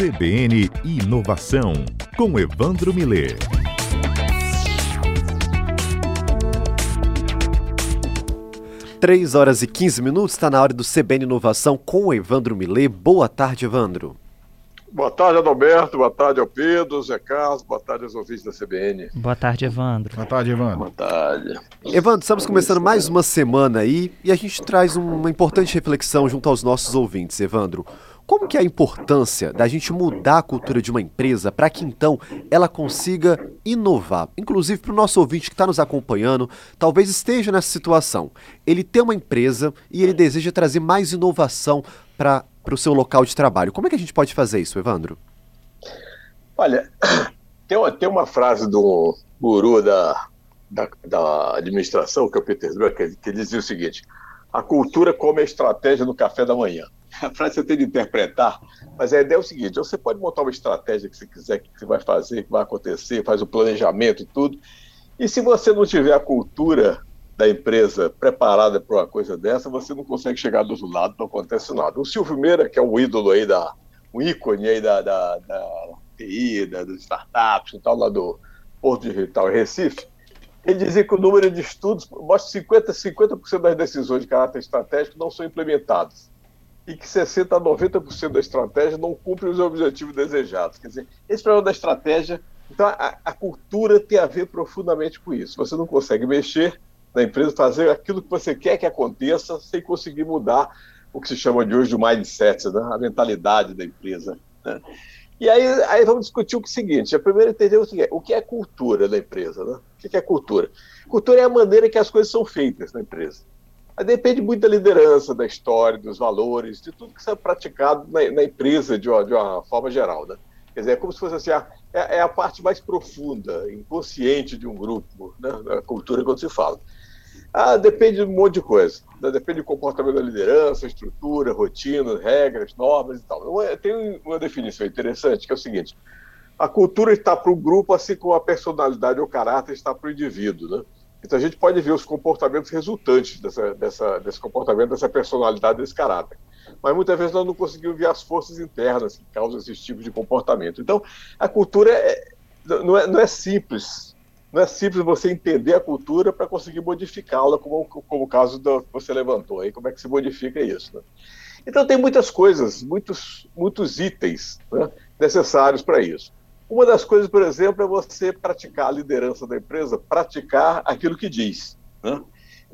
CBN Inovação, com Evandro Miller. Três horas e 15 minutos, está na hora do CBN Inovação com o Evandro Miller. Boa tarde, Evandro. Boa tarde, Adalberto. Boa tarde ao Pedro, Zé Carlos. Boa tarde aos ouvintes da CBN. Boa tarde, Evandro. Boa tarde, Evandro. Boa tarde. Evandro, estamos começando mais uma semana aí e a gente traz uma importante reflexão junto aos nossos ouvintes, Evandro. Como que é a importância da gente mudar a cultura de uma empresa para que então ela consiga inovar? Inclusive para o nosso ouvinte que está nos acompanhando, talvez esteja nessa situação. Ele tem uma empresa e ele deseja trazer mais inovação para o seu local de trabalho. Como é que a gente pode fazer isso, Evandro? Olha, tem uma, tem uma frase do guru da, da, da administração, que é o Peter Drucker, que dizia o seguinte: a cultura como a estratégia no café da manhã. A frase você tem de interpretar, mas a ideia é o seguinte: você pode montar uma estratégia que você quiser, que você vai fazer, que vai acontecer, faz o planejamento e tudo. E se você não tiver a cultura da empresa preparada para uma coisa dessa, você não consegue chegar do outro lado, não acontece nada. O Silvio Meira, que é um ídolo aí da, um ícone aí da, da, da TI, da, das startups e tal, lá do Porto Digital Recife, ele dizia que o número de estudos mostra que 50%, 50 das decisões de caráter estratégico não são implementadas e que 60% a 90% da estratégia não cumpre os objetivos desejados. Quer dizer, esse problema da estratégia, então a, a cultura tem a ver profundamente com isso. Você não consegue mexer, da empresa, fazer aquilo que você quer que aconteça sem conseguir mudar o que se chama de hoje de mindset, né? a mentalidade da empresa. Né? E aí, aí vamos discutir o seguinte: a primeira entender o que é, o que é cultura da empresa. Né? O que é cultura? Cultura é a maneira que as coisas são feitas na empresa. Aí depende muito da liderança, da história, dos valores, de tudo que é praticado na, na empresa de uma, de uma, forma geral. Né? Quer dizer, é como se fosse assim, a, é, é, a parte mais profunda, inconsciente de um grupo, né? da cultura quando se fala. Ah, depende de um monte de coisa. Né? Depende do comportamento da liderança, estrutura, rotina, regras, normas e tal. Tem uma definição interessante que é o seguinte: a cultura está para o grupo, assim como a personalidade ou caráter está para o indivíduo. Né? Então a gente pode ver os comportamentos resultantes dessa, dessa, desse comportamento, dessa personalidade, desse caráter. Mas muitas vezes nós não conseguimos ver as forças internas que causam esse tipo de comportamento. Então a cultura é, não, é, não é simples não é simples você entender a cultura para conseguir modificá-la, como, como o caso do, que você levantou aí, como é que se modifica isso. Né? Então tem muitas coisas, muitos, muitos itens né, necessários para isso. Uma das coisas, por exemplo, é você praticar a liderança da empresa, praticar aquilo que diz. Né?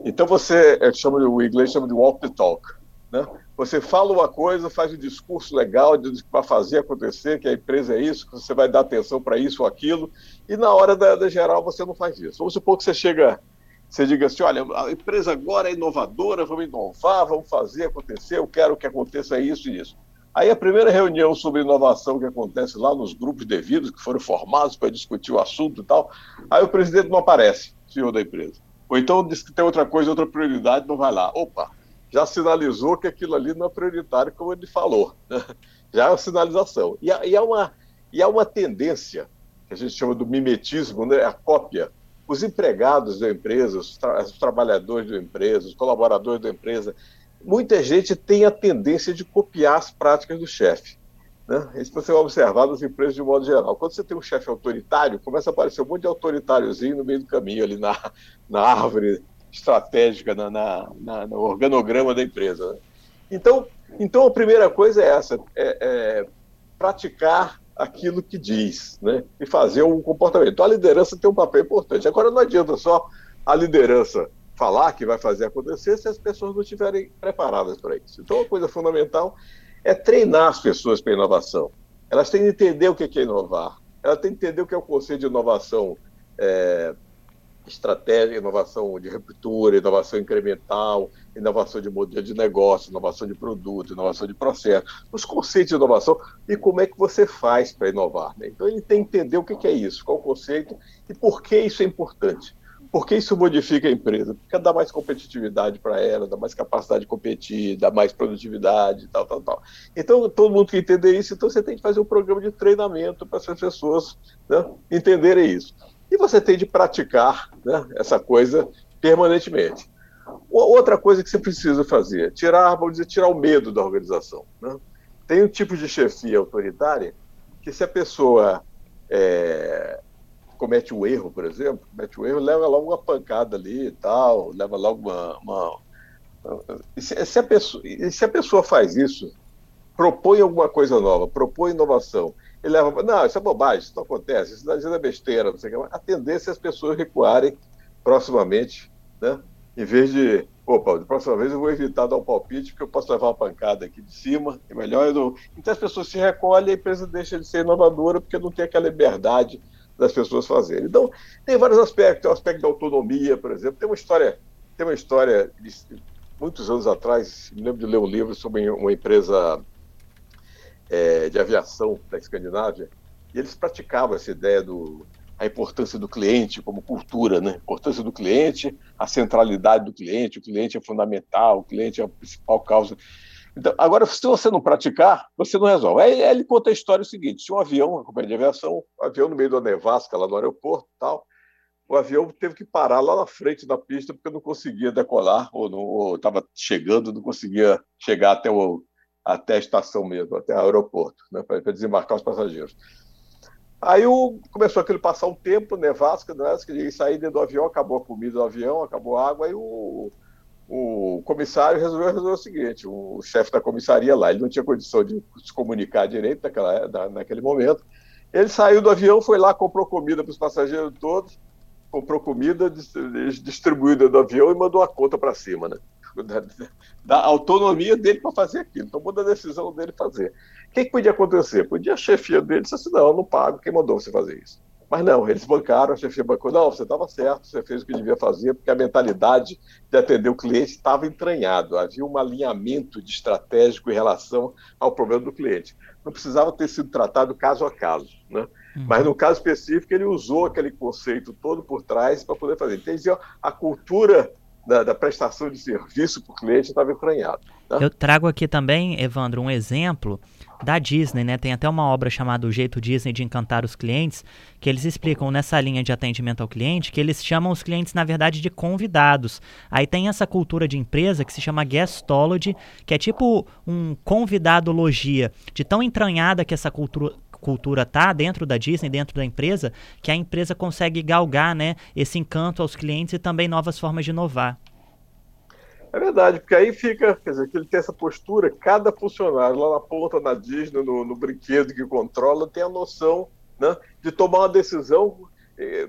Então você, é, chama, o inglês chama de walk the talk. Né? Você fala uma coisa, faz um discurso legal de para fazer acontecer, que a empresa é isso, que você vai dar atenção para isso ou aquilo, e na hora da, da, geral você não faz isso. Vamos supor que você chega, você diga assim, olha, a empresa agora é inovadora, vamos inovar, vamos fazer acontecer, eu quero que aconteça isso e isso. Aí a primeira reunião sobre inovação que acontece lá nos grupos devidos, que foram formados para discutir o assunto e tal, aí o presidente não aparece, senhor da empresa. Ou então diz que tem outra coisa, outra prioridade, não vai lá. Opa, já sinalizou que aquilo ali não é prioritário, como ele falou. Né? Já é uma sinalização. E, e, há uma, e há uma tendência, que a gente chama do mimetismo, né? a cópia. Os empregados da empresa, os, tra os trabalhadores da empresa, os colaboradores da empresa, muita gente tem a tendência de copiar as práticas do chefe. Né? Isso você vai observar nas empresas de modo geral. Quando você tem um chefe autoritário, começa a aparecer um monte de autoritáriozinho no meio do caminho, ali na, na árvore estratégica na, na, na, no organograma da empresa. Né? Então, então, a primeira coisa é essa: é, é praticar aquilo que diz né? e fazer um comportamento. Então, a liderança tem um papel importante. Agora, não adianta só a liderança falar que vai fazer acontecer se as pessoas não estiverem preparadas para isso. Então, a coisa fundamental é treinar as pessoas para inovação. Elas têm que entender o que é inovar. Elas têm que entender o que é o conceito de inovação é, estratégia, inovação de ruptura, inovação incremental, inovação de modelo de negócio, inovação de produto, inovação de processo, os conceitos de inovação e como é que você faz para inovar. Né? Então ele tem que entender o que é isso, qual o conceito e por que isso é importante. Por que isso modifica a empresa? Porque dá mais competitividade para ela, dá mais capacidade de competir, dá mais produtividade, tal, tal, tal. Então, todo mundo que entender isso, então você tem que fazer um programa de treinamento para essas pessoas né, entenderem isso. E você tem de praticar né, essa coisa permanentemente. Outra coisa que você precisa fazer, tirar, vamos dizer, tirar o medo da organização. Né? tem um tipo de chefia autoritária que se a pessoa é, comete um erro, por exemplo, comete um erro, leva logo uma pancada ali e tal, leva logo uma. uma... Se, se, a pessoa, se a pessoa faz isso, propõe alguma coisa nova, propõe inovação, ele leva. Não, isso é bobagem, isso não acontece, isso é besteira, não sei o que. A tendência é as pessoas recuarem proximamente, né? Em vez de opa, da próxima vez eu vou evitar dar um palpite, porque eu posso levar uma pancada aqui de cima, é melhor eu não... Então as pessoas se recolhem e a empresa deixa de ser inovadora, porque não tem aquela liberdade das pessoas fazerem. Então, tem vários aspectos, tem o aspecto da autonomia, por exemplo, tem uma história, tem uma história de muitos anos atrás, me lembro de ler um livro sobre uma empresa é, de aviação da Escandinávia, e eles praticavam essa ideia do a importância do cliente como cultura, né? A importância do cliente, a centralidade do cliente, o cliente é fundamental, o cliente é a principal causa. Então, agora, se você não praticar, você não resolve. Aí ele conta a história o seguinte: tinha um avião, uma companhia de aviação, um avião no meio da nevasca, lá no aeroporto tal. O avião teve que parar lá na frente da pista porque não conseguia decolar, ou estava chegando, não conseguia chegar até, o, até a estação mesmo, até o aeroporto, né, para desembarcar os passageiros. Aí o, começou aquele passar um tempo, nevasca, nevasca, e sair dentro do avião, acabou a comida do avião, acabou a água, aí o, o comissário resolveu, o seguinte, o chefe da comissaria lá, ele não tinha condição de se comunicar direito naquela, na, naquele momento, ele saiu do avião, foi lá, comprou comida para os passageiros todos, comprou comida, distribuída do avião e mandou a conta para cima, né? Da, da, autonomia dele para fazer aquilo, tomou da decisão dele fazer. O que, que, podia acontecer? Podia a chefia dele dizer assim, não, eu não pago, quem mandou você fazer isso? Mas não, eles bancaram, a chefia bancou, não, você estava certo, você fez o que devia fazer, porque a mentalidade de atender o cliente estava entranhado, havia um alinhamento de estratégico em relação ao problema do cliente. Não precisava ter sido tratado caso a caso, né? Uhum. Mas no caso específico, ele usou aquele conceito todo por trás para poder fazer. Então, a cultura da, da, prestação de serviço para o cliente estava entranhado. Né? Eu trago aqui também, Evandro, um exemplo da Disney, né? Tem até uma obra chamada O Jeito Disney de Encantar os Clientes, que eles explicam nessa linha de atendimento ao cliente que eles chamam os clientes, na verdade, de convidados. Aí tem essa cultura de empresa que se chama Guestology, que é tipo um convidado-logia, de tão entranhada que essa cultura, cultura tá dentro da Disney, dentro da empresa, que a empresa consegue galgar, né, esse encanto aos clientes e também novas formas de inovar. É verdade, porque aí fica, quer dizer, que ele tem essa postura, cada funcionário lá na ponta, na Disney, no, no brinquedo que controla, tem a noção né, de tomar uma decisão.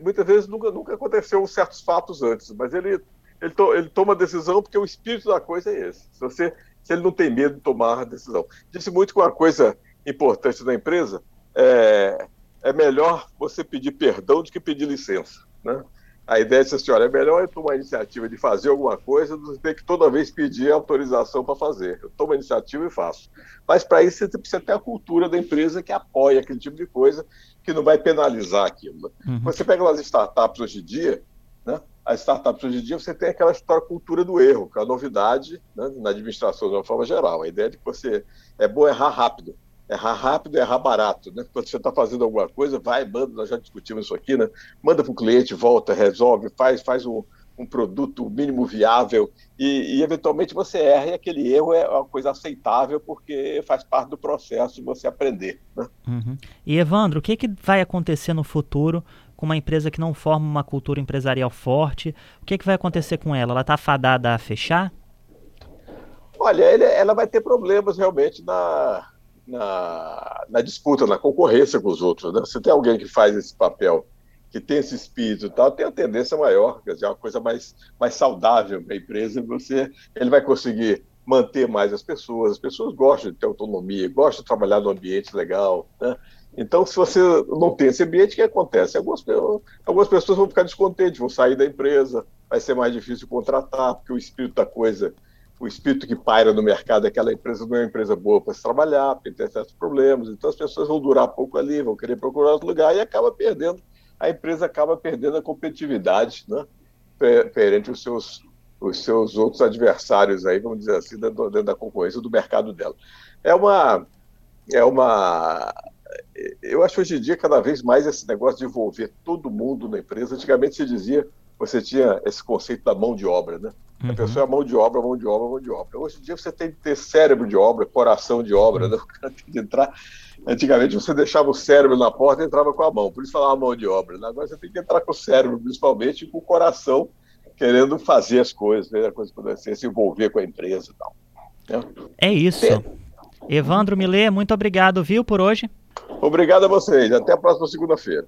muitas vezes nunca, nunca aconteceu certos fatos antes, mas ele, ele, to, ele toma a decisão porque o espírito da coisa é esse. Se, você, se ele não tem medo de tomar a decisão. Disse muito que uma coisa importante da empresa é, é melhor você pedir perdão do que pedir licença. Né? A ideia é assim, olha, é melhor eu tomar a iniciativa de fazer alguma coisa do que ter que toda vez pedir autorização para fazer. Eu tomo a iniciativa e faço. Mas para isso você precisa ter a cultura da empresa que apoia aquele tipo de coisa, que não vai penalizar aquilo. Uhum. Você pega as startups hoje em dia, né? As startups hoje em dia você tem aquela história cultura do erro, que é a novidade né? na administração de uma forma geral. A ideia é de que você é bom errar rápido errar rápido e errar barato, né? Quando você está fazendo alguma coisa, vai, manda, nós já discutimos isso aqui, né? Manda para o cliente, volta, resolve, faz, faz um, um produto mínimo viável e, e, eventualmente você erra e aquele erro é uma coisa aceitável porque faz parte do processo de você aprender. Né? Uhum. E Evandro, o que, que vai acontecer no futuro com uma empresa que não forma uma cultura empresarial forte? O que, que vai acontecer com ela? Ela está fadada a fechar? Olha, ela vai ter problemas realmente na, na, na, disputa, na concorrência com os outros. Né? Se tem alguém que faz esse papel, que tem esse espírito e tal, tem a tendência maior, quer dizer, é uma coisa mais, mais saudável para a empresa, você, ele vai conseguir manter mais as pessoas, as pessoas gostam de ter autonomia, gostam de trabalhar num ambiente legal, né? Então, se você não tem esse ambiente, o que acontece? Algumas, algumas pessoas vão ficar descontentes, vão sair da empresa, vai ser mais difícil contratar, porque o espírito da coisa o espírito que paira no mercado é que aquela empresa não é uma empresa boa para se trabalhar, porque tem certos problemas, então as pessoas vão durar pouco ali, vão querer procurar outro lugar e acaba perdendo, a empresa acaba perdendo a competitividade, né, perante os seus, os seus outros adversários aí, vamos dizer assim, dentro, dentro da concorrência do mercado dela. É uma, é uma, eu acho hoje em dia cada vez mais esse negócio de envolver todo mundo na empresa, antigamente se dizia, você tinha esse conceito da mão de obra, né, Uhum. A pessoa é mão de obra, mão de obra, mão de obra. Hoje em dia você tem que ter cérebro de obra, coração de obra, né? O cara tem que entrar. Antigamente você deixava o cérebro na porta e entrava com a mão, por isso falava mão de obra. Né? Agora você tem que entrar com o cérebro, principalmente, e com o coração, querendo fazer as coisas, fazer a coisa acontecer, se envolver com a empresa e tal. Né? É isso. É. Evandro Milê, muito obrigado, viu, por hoje. Obrigado a vocês. Até a próxima segunda-feira.